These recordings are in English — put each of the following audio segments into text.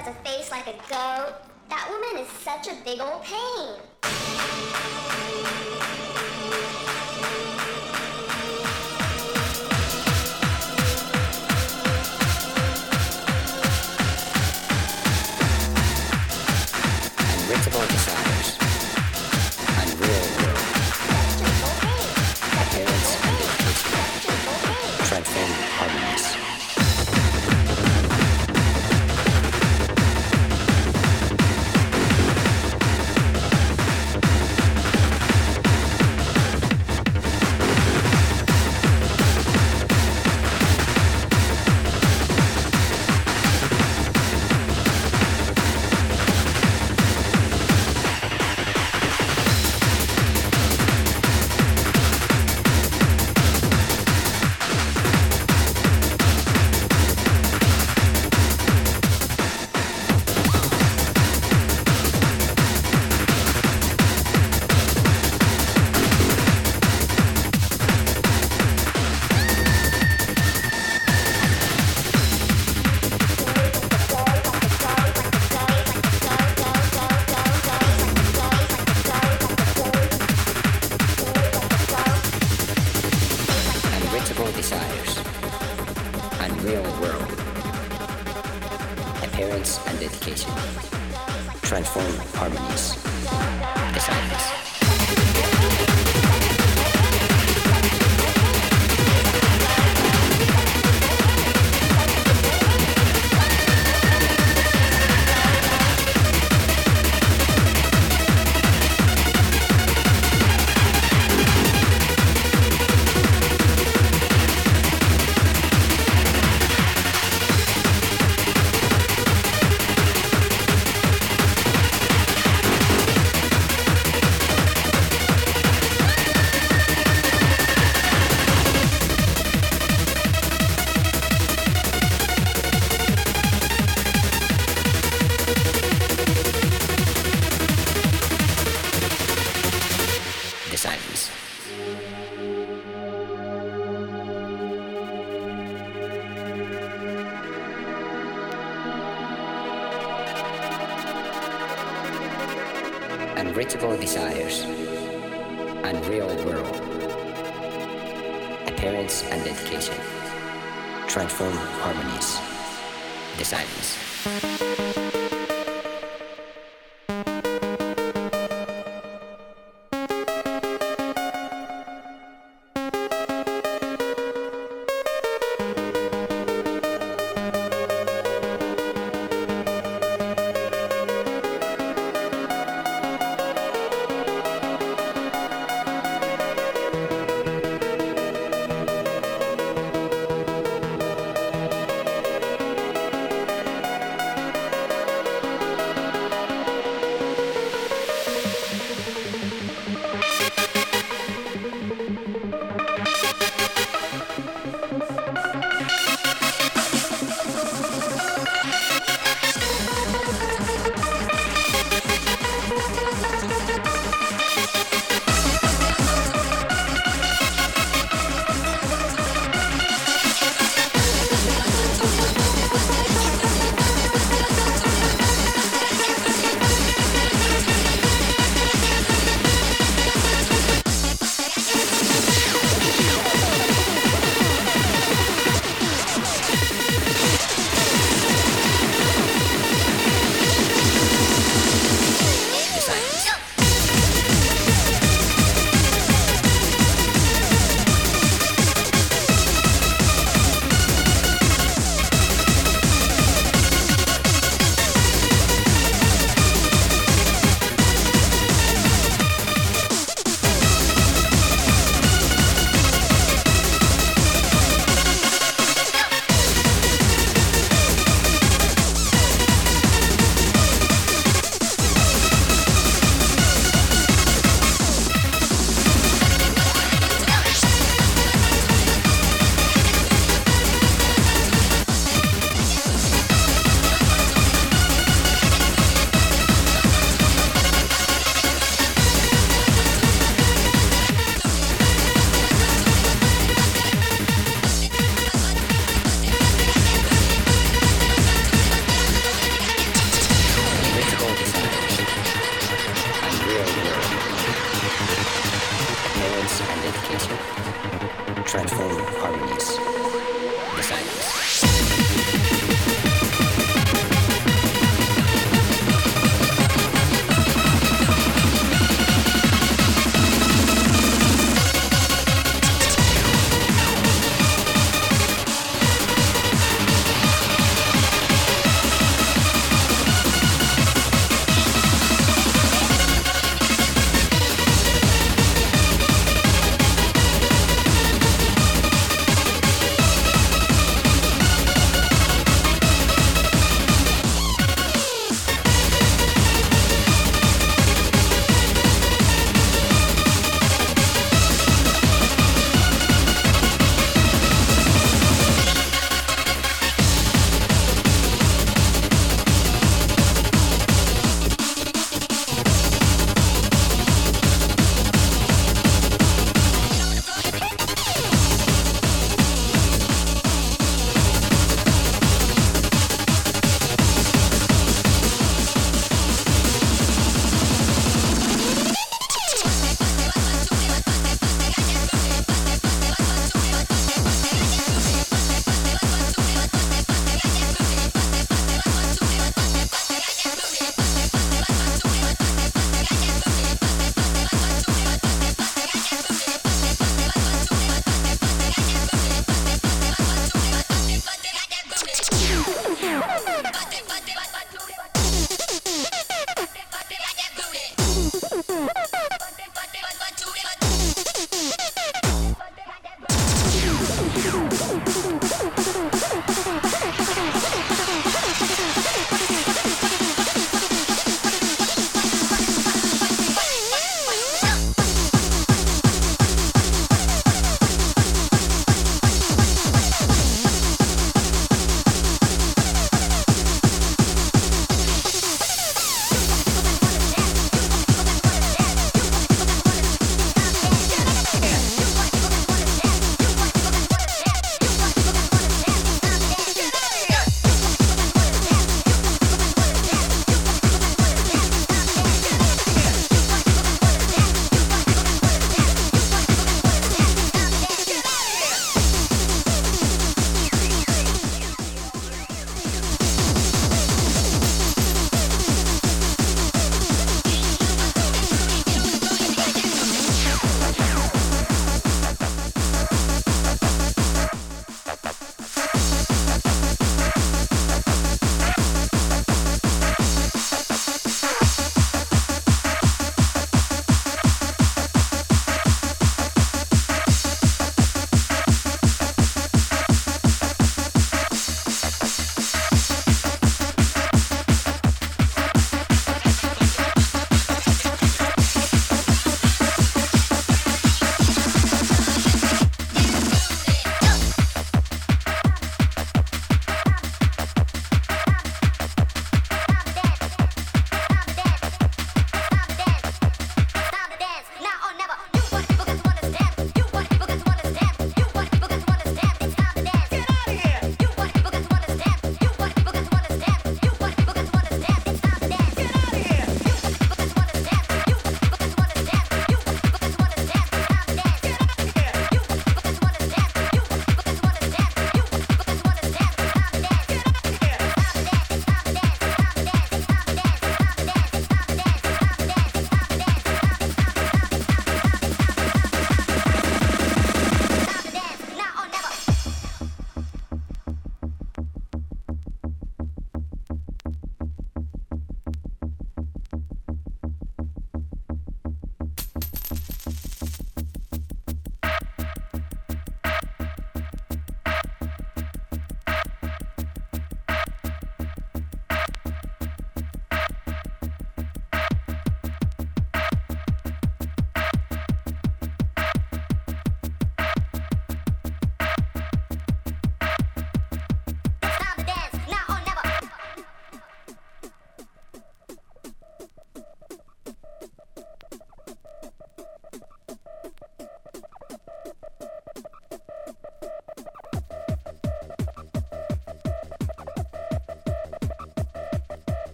has a face like a goat. That woman is such a big old pain.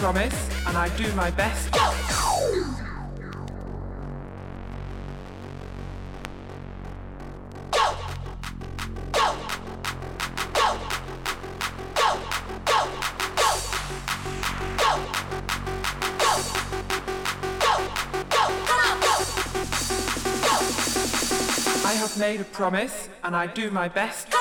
Promise and I do my best. I have made a promise and I do my best.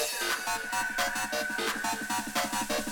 Thank you.